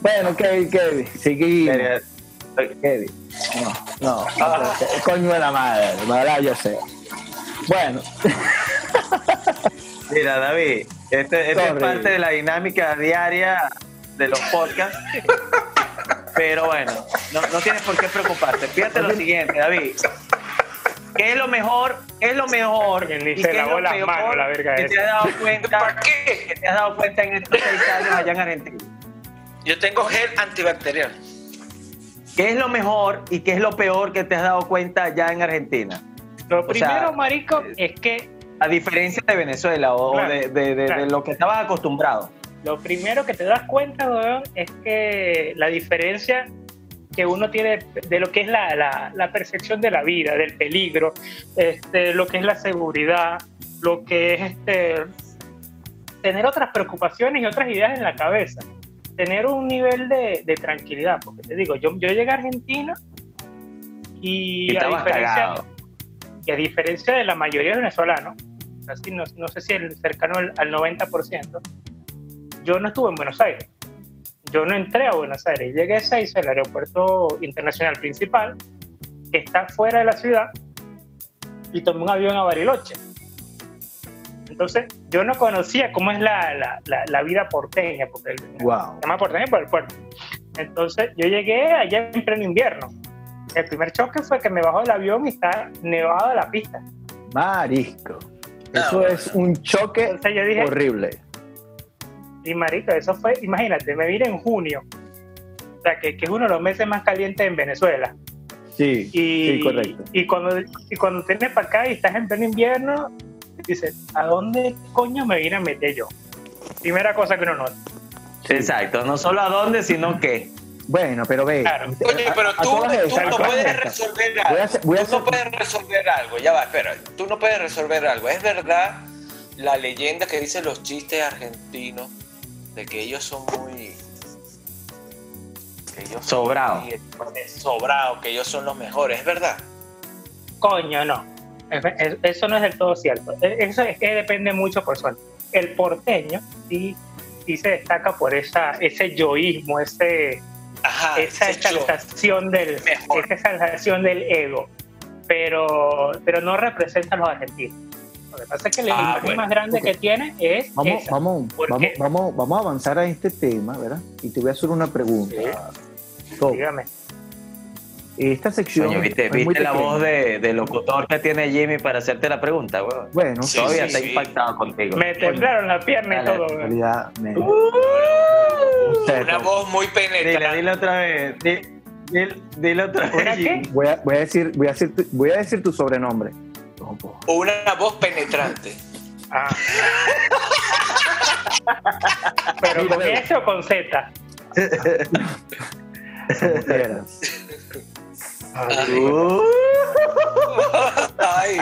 Bueno, Kevin, Kevin, seguimos. Kevin. No, no, ah. coño de la madre, verdad yo sé. Bueno. Mira, David, este, este es parte de la dinámica diaria de los podcasts. Pero bueno, no, no tienes por qué preocuparte. Fíjate lo siguiente, David. ¿Qué es lo mejor? ¿Qué es lo mejor? Que ni se lavó las manos, la verga que te has dado cuenta, ¿Para qué? Que te has dado cuenta en estos seis años allá en Argentina. Yo tengo gel antibacterial. ¿Qué es lo mejor y qué es lo peor que te has dado cuenta ya en Argentina? Lo primero, marico, es que... A diferencia de Venezuela o de, lo que estabas acostumbrado. Lo primero que te das cuenta, weón, es que la diferencia que uno tiene de lo que es la, la, percepción de la vida, del peligro, este, lo que es la seguridad, lo que es este, tener otras preocupaciones y otras ideas en la cabeza tener un nivel de, tranquilidad, porque te digo, yo, yo llegué a Argentina y, a, diferencia, y a diferencia de la mayoría de venezolanos, así no, no sé si el cercano al, 90%, yo no estuve en Buenos Aires. Yo no entré a Buenos Aires, llegué a Seiza, el aeropuerto internacional principal, que está fuera de la ciudad, y tomé un avión a Bariloche. Entonces, yo no conocía cómo es la, la, la, vida porteña, porque wow. se llama porteña por el puerto. Entonces, yo llegué allá en pleno invierno. El primer choque fue que me bajó del avión y está nevado la pista. Marisco. Eso es un choque horrible. Y marico, eso fue, imagínate, me vine en junio. O sea, que, que es uno de los meses más calientes en Venezuela. Sí, sí, correcto. Y cuando, y cuando tienes para acá y estás en pleno invierno, dices, ¿a dónde coño me vine a meter yo? Primera cosa que uno nota. Exacto, no solo a dónde, sino qué. Bueno, pero ve. Oye, pero tú, no puedes resolver algo. tú no puedes resolver algo. Ya va, espera. Tú no puedes resolver algo. Es verdad la leyenda que dicen los chistes argentinos de que ellos son muy. Que ellos sobrados. Sobrados, que ellos son los mejores. ¿Es verdad? Coño, no. Eso no es del todo cierto. E, eso es que depende mucho por suerte. El porteño sí, sí se destaca por esa, ese yoísmo, ese esa exaltación del, esa exaltación del ego, pero, pero no representa a los argentinos. Lo que pasa es que el ah, más grande que tiene es. Vamos, vamos, vamos, vamos, a avanzar a este tema, ¿verdad? Y te voy a hacer una pregunta. Dígame. Esta sección. ¿Viste, la voz de, locutor que tiene Jimmy para hacerte la pregunta, Bueno, todavía está impactado contigo. Me temblaron la pierna y todo, una voz muy penetrante. Dile, otra vez. Dile, otra vez. Voy a, voy a, decir, voy a, decir, tu, voy a decir tu sobrenombre. Una voz penetrante. Ah. Pero con S o con Z. Ay,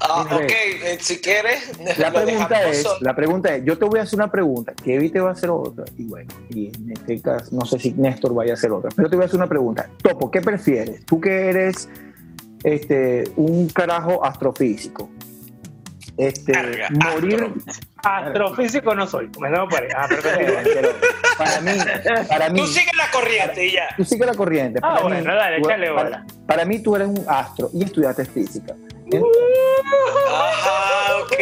ah, ok, eh, si quieres. La pregunta, es, la pregunta es: yo te voy a hacer una pregunta, Kevin te va a hacer otra, y bueno, y en este caso, no sé si Néstor vaya a hacer otra, pero te voy a hacer una pregunta. Topo, ¿qué prefieres? Tú que eres este, un carajo astrofísico, este, morir. Astrofísico no soy, me por ahí. Ah, pero, para mí, para mí. Tú sigues la corriente y ya. Tú sigues la corriente. Ah, para mí, dale, échale para, para, mí tú eres un astro y estudiaste física. Uh, ajá, ok.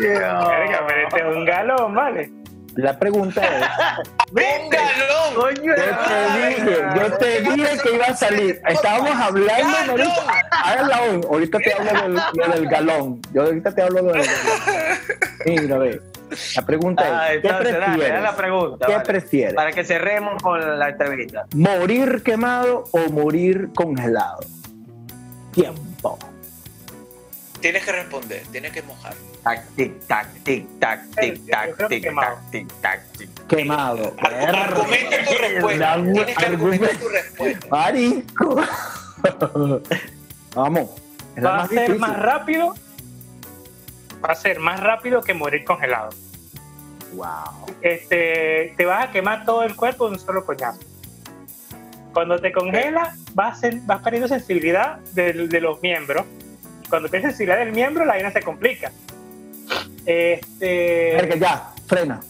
Verga, pero este es un galón, vale. La pregunta es. ¡Venga, no! Yo te dije, yo te dije que iba a salir. Estábamos hablando ahorita. Ahorita te hablo del, galón. Yo ahorita te hablo del galón. Mira, ve. La pregunta es: ah, ¿qué prefieres? la pregunta, ¿Qué prefieres? Para que cerremos con la entrevista. ¿Morir quemado o morir congelado? Tiempo. Tienes que responder, tienes que mojar. Tac, tic, tac, tic, tac, tic, tac, tic, tac, tic, tac, tic. Quemado. Argumenta tu respuesta. Tienes que argumentar tu respuesta. Marico. Vamos. Va a ser más rápido. Va a ser más rápido que morir congelado. Wow. Este, te vas a quemar todo el cuerpo de un solo coñazo. Cuando te congela, vas, vas perdiendo sensibilidad de, de los miembros cuando pierdes sensibilidad del miembro, la vaina se complica. Este. ya, frena.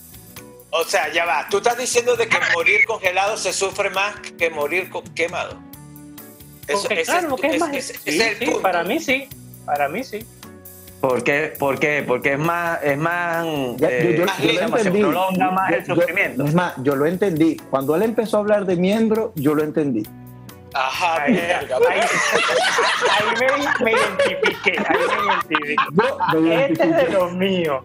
O sea, ya va. Tú estás diciendo de que morir congelado se sufre más que morir quemado. Eso, claro, es, es, más. sí, sí, para mí sí. Para mí sí. ¿Por qué? ¿Por qué? Porque es más, es más, eh, yo, lo entendí. prolonga más el sufrimiento. es más, yo lo entendí. Cuando él empezó a hablar de miembro, yo lo entendí. Ajá, ahí, me, me, identifiqué, ahí me identifiqué. este es de los míos.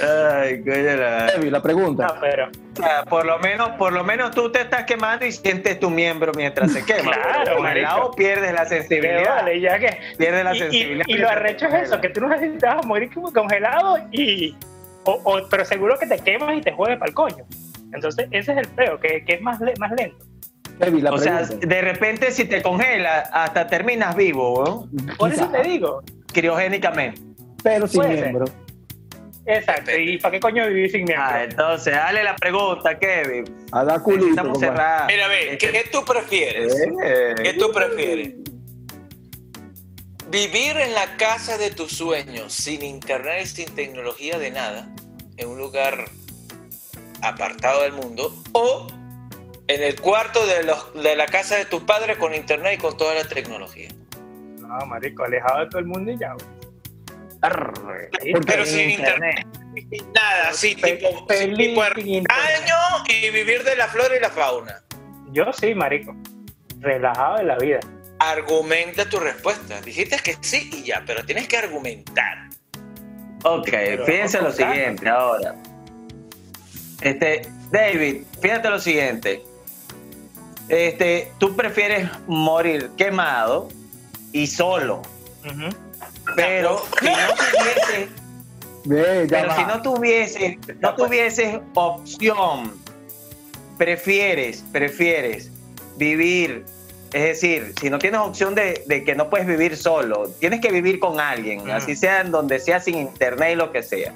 Ay, coño la... la pregunta. No, pero... O sea, por lo menos, por lo menos tú te estás quemando y sientes tu miembro mientras se quema. claro, lado pierdes la sensibilidad. Vale, ya que... Pierdes la sensibilidad. Y, lo arrecho es eso, que tú no necesitas morir como congelado y... O, pero seguro que te quemas y te juegas para el coño. Entonces, ese es el feo, que, que es más, más lento. o sea, de repente si te congela, hasta terminas vivo, ¿no? Por eso te digo. Criogénicamente. Pero sin miembro. Exacto. ¿Y para qué coño vivir sin miembro? Ah, entonces, dale la pregunta, Kevin. A la culito. Estamos cerrados. Mira, ve, ¿qué, tú prefieres? Eh. ¿Qué tú prefieres? Vivir en la casa de tus sueños, sin internet y sin tecnología de nada, en un lugar apartado del mundo o en el cuarto de, los, de la casa de tus padres con internet y con toda la tecnología. No, marico, alejado de todo el mundo y ya. Pero sin internet. Nada, sí, tipo, tipo año y vivir de la flora y la fauna. Yo sí, marico. Relajado de la vida. Argumenta tu respuesta. Dijiste que sí y ya, pero tienes que argumentar. Ok, fíjense lo siguiente ahora. Este, David, fíjate lo siguiente. Este, tú prefieres morir quemado y solo. Pero si no tuviese, pero si no tuviese, no tuvieses opción, prefieres, prefieres vivir, es decir, si no tienes opción de, que no puedes vivir solo, tienes que vivir con alguien, así sea en donde sea sin internet y lo que sea.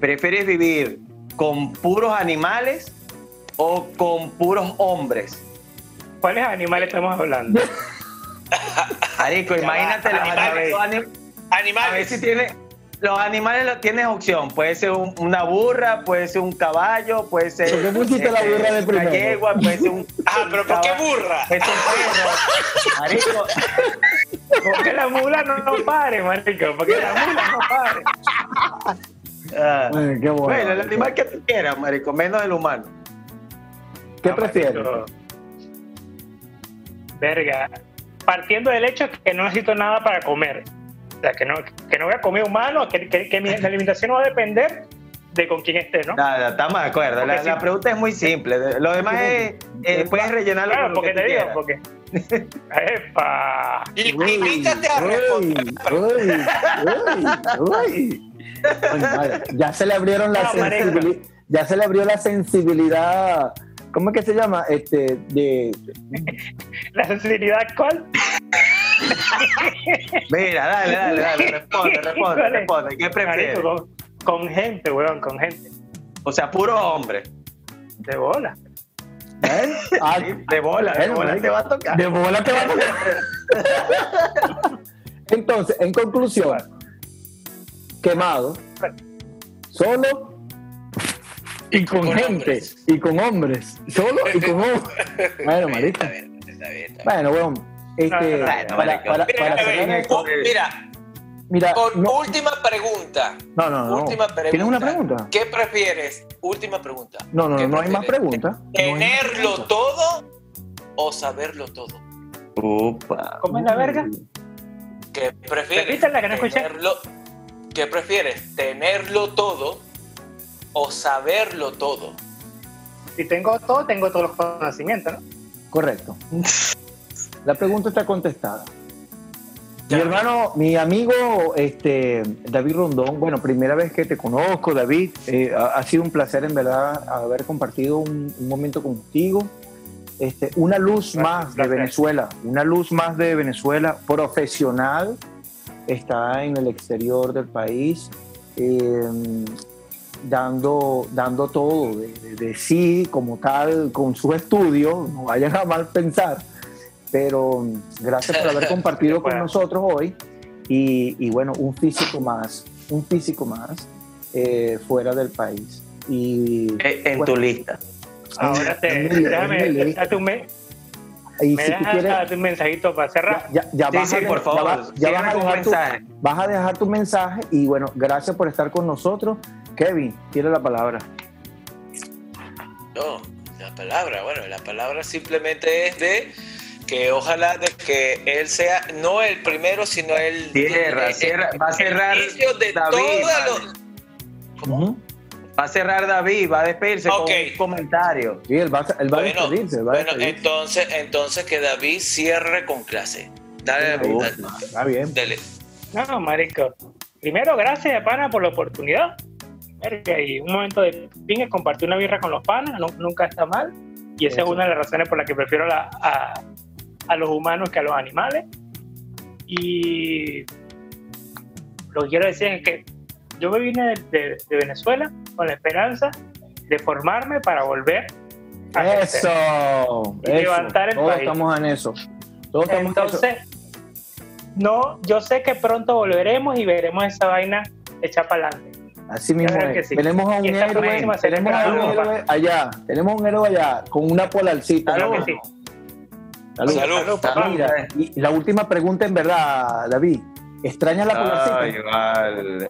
¿Prefieres vivir con puros animales o con puros hombres? ¿Cuáles animales estamos hablando? Arico, imagínate los animales. Animales. A ver si tiene, los animales lo, tienes opción. Puede ser una burra, puede ser un caballo, puede ser. ¿Por qué pusiste la burra de primero? Una yegua, puede ser un. Ah, pero ¿por qué burra? Ser un perro. Marico. Porque la mula no, no pare, marico. Porque la mula no pare. Ah. qué bueno. bueno, el animal que tú quieras, marico, menos el humano. ¿Qué prefieres? Verga. Partiendo del hecho que no necesito nada para comer que no, que no voy a comer humano, que, que, mi alimentación no va a depender de con quién esté, ¿no? Nada, estamos de acuerdo. La, pregunta es muy simple. Lo demás es, eh, puedes rellenarlo claro, porque te digo, porque... ¡Epa! Invítate a responder. Ya se le abrieron la sensibilidad, ya se le abrió la sensibilidad ¿Cómo es que se llama? Este, de... ¿La sensibilidad cuál? Mira, dale, dale, dale, responde, responde, responde. ¿Qué prefieres? Con, gente, weón, con gente. O sea, puro hombre. De bola. ¿Eh? Ah, de bola, de bola te va a tocar. De bola te va a tocar. Entonces, en conclusión, quemado, solo y con, gente, y con hombres, solo y con hombres. Bueno, marica. Bueno, este, para, mira, mira, última pregunta. No, no, no. Última pregunta. ¿Tienes una pregunta? ¿Qué prefieres? Última pregunta. No, no, no hay más preguntas. ¿Tenerlo todo o saberlo todo? Opa. ¿Cómo es la verga? ¿Qué prefieres? la que no tenerlo, ¿Qué prefieres? ¿Tenerlo todo o saberlo todo? Si tengo todo, tengo todos los conocimientos, ¿no? Correcto. La pregunta está contestada. Mi hermano, mi amigo este, David Rondón, bueno, primera vez que te conozco, David, eh, ha, sido un placer en verdad haber compartido un, momento contigo. Este, una luz más de Venezuela, una luz más de Venezuela, profesional, está en el exterior del país, em, dando, dando todo de, de, sí como tal, con su estudio, no vayan a mal pensar pero gracias por haber compartido con nosotros hoy y, bueno, un físico más, un físico más eh, fuera del país. Y, eh, en tu lista. Ahora te, déjame, date un, y si tú quieres, un mensajito para cerrar. Ya, ya, sí, sí, por favor. Ya, vas, a dejar tu, vas a dejar tu mensaje y bueno, gracias por estar con nosotros. Kevin, tiene la palabra. No, la palabra, bueno, la palabra simplemente es de que ojalá de que él sea no el primero, sino el cierra, cierra va a cerrar de David, ¿Cómo? Va a cerrar David, va a despedirse con un comentario. Sí, él va, a, él va a despedirse. bueno, entonces, entonces que David cierre con clase. Dale, Está bien. Dale. No, marico. Primero, gracias, pana, por la oportunidad. Y un momento de fin compartir una birra con los panas, nunca está mal. Y esa es una de las razones por las que prefiero la, a, a los humanos que a los animales. Y lo que quiero decir es que yo me vine de, Venezuela con la esperanza de formarme para volver a eso, y levantar el Todos estamos en eso. Todos Entonces, no, yo sé que pronto volveremos y veremos esa vaina hecha para adelante. Así mismo Tenemos a un héroe, tenemos a un héroe allá, tenemos un héroe allá con una polarcita. Claro que sí. Salud. Salud. Mira, y la última pregunta, en verdad, David. ¿Extraña la polarcita? Ay, vale.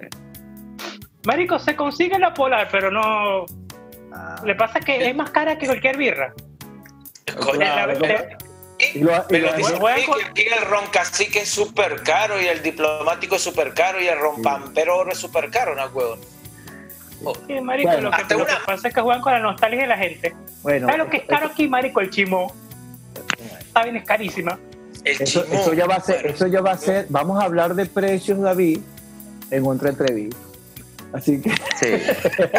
Marico, se consigue la polar, pero no. Ah. Le pasa que es más cara que cualquier birra. Claro, y lo, y Pero dicen que aquí el ron cacique es súper caro y el diplomático es súper caro y el ron pampero es súper caro, ¿no, huevo? Sí, marico, lo, que, pasa es que juegan con la nostalgia de la gente. Bueno, ¿Sabes lo que es caro aquí, marico? El chimo. Está bien, es carísima. eso, eso, ya va a ser, eso ya va a ser, vamos a hablar de precios, David, en otra entrevista. Así que sí.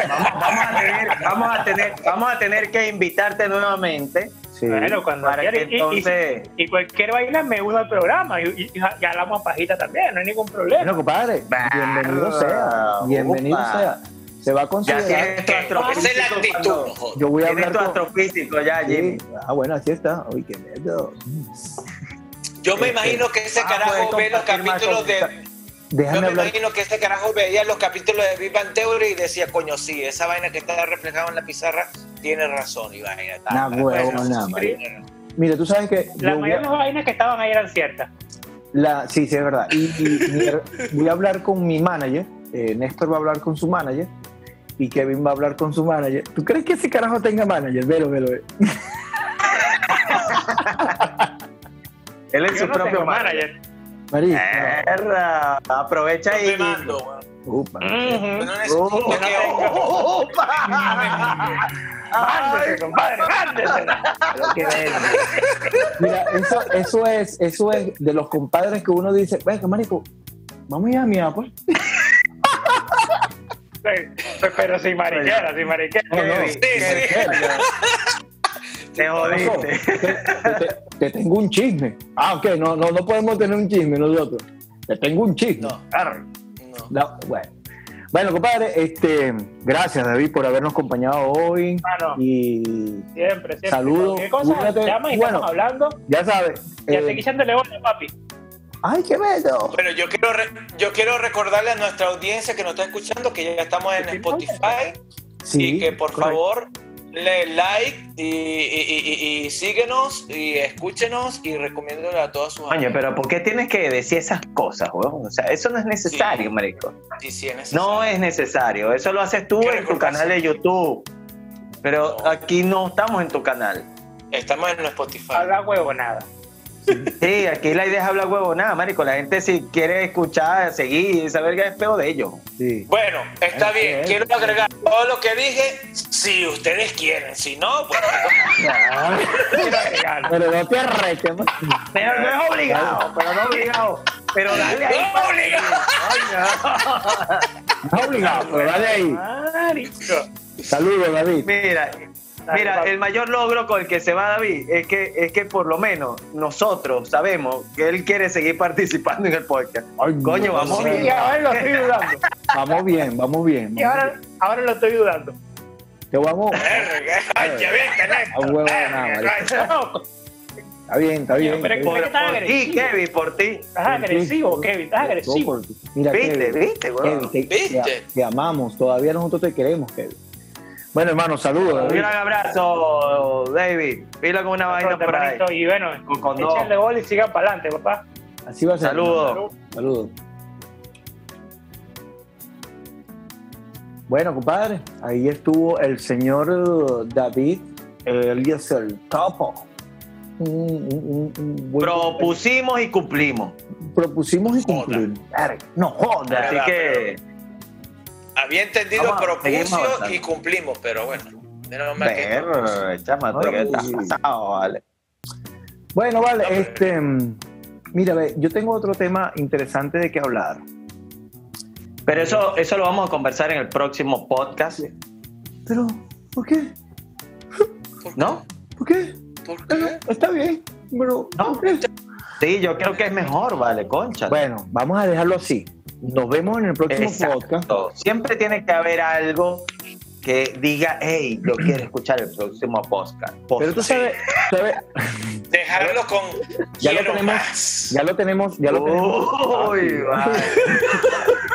vamos, a tener, vamos, a tener, vamos a tener que invitarte nuevamente Sí. Bueno, cuando para que entonces... y, cualquier baila me uno al programa y, y, hablamos pajita también, no hay ningún problema. Bueno, compadre, bienvenido sea, bienvenido sea. Se va a considerar. Ya Esa es la actitud. Yo voy a hablar con... astrofísico ya, Jimmy. Ah, bueno, así está. Uy, qué miedo. Yo me imagino que ese ah, carajo ve los capítulos de Déjame Yo me imagino que este carajo veía los capítulos de Big Bang Theory y decía, coño, sí, esa vaina que está reflejada en la pizarra tiene razón y vaina. Nah, huevo, nada, Mira, tú sabes que... La mayoría de las vainas que estaban ahí eran ciertas. La, sí, sí, es verdad. Y, voy a hablar con mi manager, eh, Néstor va a hablar con su manager y Kevin va a hablar con su manager. ¿Tú crees que ese carajo tenga manager? Velo, velo. Él es su propio manager. María. Aprovecha y. Mando, Upa. No necesito Upa. compadre, Mira, eso, eso, es, eso es de los compadres que uno dice, venga, marico, vamos a ir a mi Apple. pero sin mariquera, sin mariquera. No, no, sí, sí. Te jodiste. Te, tengo un chisme. Ah, ok, no, no, no podemos tener un chisme nosotros. Te tengo un chisme. No. bueno. Bueno, compadre, este, gracias David por habernos acompañado hoy. y siempre, siempre. Saludos. ¿Qué cosa llama y bueno, estamos hablando? Ya sabes. Ya eh, te bola, papi. ¡Ay, qué bello! Bueno, yo quiero, yo quiero recordarle a nuestra audiencia que nos está escuchando que ya estamos en Spotify sí, y que por favor le like y, síguenos y escúchenos y recomiéndole a todas sus Coño, pero ¿por qué tienes que decir esas cosas, weón? O sea, eso no es necesario, marico. Sí, sí es necesario. No es necesario. Eso lo haces tú en tu canal de YouTube. Pero aquí no estamos en tu canal. Estamos en Spotify. Habla huevo nada. Sí, aquí la idea es hablar huevo nada, marico. La gente si quiere escuchar, seguir, saber que es peor de ellos. Sí. Bueno, está bien. Quiero agregar todo lo que dije, si ustedes quieren. Si no, pues... pero no te arreches. Pero no es obligado, pero no obligado. Pero dale ahí. No obligado. No es obligado, pero dale ahí. Saludos, David. Mira, Mira, el mayor logro con el que se va David es que, es que por lo menos nosotros sabemos que él quiere seguir participando en el podcast. Coño, vamos bien. ahora lo estoy dudando. vamos bien, vamos bien. y ahora, ahora lo estoy dudando. Te vamos. Ay, A huevo nada, Está bien, está bien. Pero, por, ti, Kevin, por ti. Estás agresivo, Kevin, estás agresivo. Mira, ¿Viste, viste, Kevin, te, ¿Viste? te amamos, todavía nosotros te queremos, Kevin. Bueno, hermano, saludos. Un gran abrazo, David. Pila con una vaina por ahí. Y bueno, con échenle gol y sigan para adelante, papá. Así va a ser. Saludos. Saludos. Bueno, compadre, ahí estuvo el señor David Elias el Topo. Propusimos y cumplimos. Propusimos y cumplimos. No joda. Así que había entendido propuso y cumplimos, pero bueno. Bueno, vale, este. Mira, yo tengo otro tema interesante de que hablar. Pero eso, eso lo vamos a conversar en el próximo podcast. Pero, ¿por qué? ¿No? ¿Por qué? ¿Por qué? Está bien, pero. ¿No? Sí, yo creo que es mejor, vale, concha. Bueno, vamos a dejarlo así. Nos vemos en el próximo podcast. Siempre tiene que haber algo que diga, hey, yo quiero escuchar el próximo podcast. Pero tú sabes, sabes dejarlo con ya lo tenemos, ya lo tenemos, ya lo tenemos. Uy,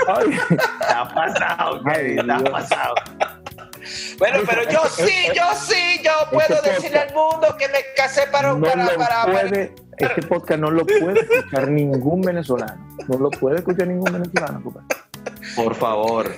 Ay. Te ha pasado, Kevin, te ha pasado. Bueno, pero yo sí, yo sí, yo puedo decirle al mundo que me casé para un para, para, Este podcast no lo puede escuchar ningún venezolano. No lo puede escuchar ningún venezolano, Por favor.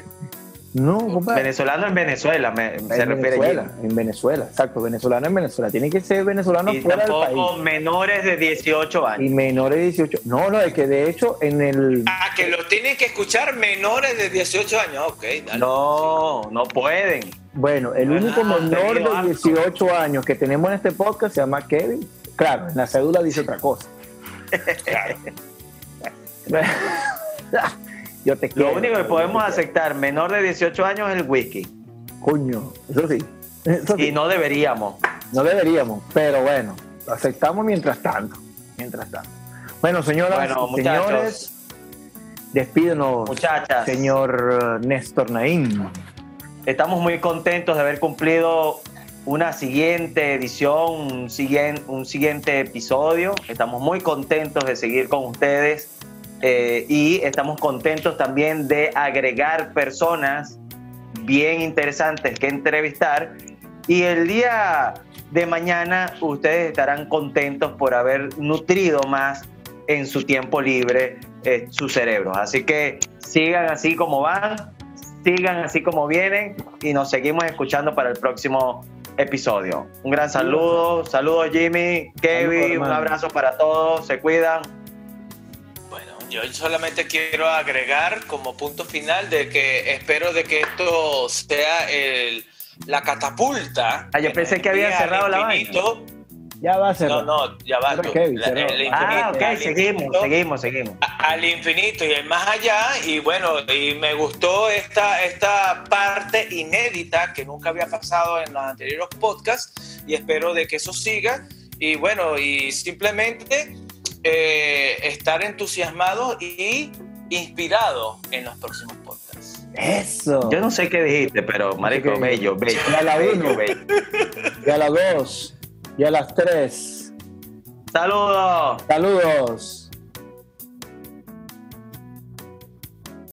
No, Venezolano en Venezuela, me, se refiere Venezuela, En Venezuela, exacto. Venezolano en Venezuela. Tiene que ser venezolano fuera del país. menores de 18 años. Y menores de 18. No, no, es que de hecho en el. Ah, que lo tienen que escuchar menores de 18 años. Ok, dale. No, no pueden. Bueno, el único menor de 18 años que tenemos en este podcast se llama Kevin. Claro, en la cédula dice otra cosa. claro. Lo único que podemos aceptar menor de 18 años es el whisky. Coño, eso sí. Y no deberíamos. No deberíamos, pero bueno, lo aceptamos mientras tanto. Mientras tanto. Bueno, señoras y señores, despídenos, muchachas. señor Néstor Naín. Estamos muy contentos de haber cumplido una siguiente edición, un siguiente, un siguiente episodio. Estamos muy contentos de seguir con ustedes eh, y estamos contentos también de agregar personas bien interesantes que entrevistar. Y el día de mañana ustedes estarán contentos por haber nutrido más en su tiempo libre eh, su cerebro. Así que sigan así como van, sigan así como vienen y nos seguimos escuchando para el próximo episodio. Un gran saludo, saludos Jimmy, Kevin, un abrazo para todos, se cuidan. Yo solamente quiero agregar como punto final de que espero de que esto sea el, la catapulta. Ah, yo pensé que había cerrado la vaina. Ya va a cerrar. No, no, ya va. ah, ok, seguimos, seguimos, seguimos. Al infinito y el más allá. Y bueno, y me gustó esta, esta parte inédita que nunca había pasado en los anteriores podcasts. Y espero de que eso siga. Y bueno, y simplemente eh, estar entusiasmado y inspirado en los próximos podcasts. Eso. Yo no sé qué dijiste, pero marico, bello, bello. Y a la uno, y a la dos, y a las tres. Saludos. Saludos.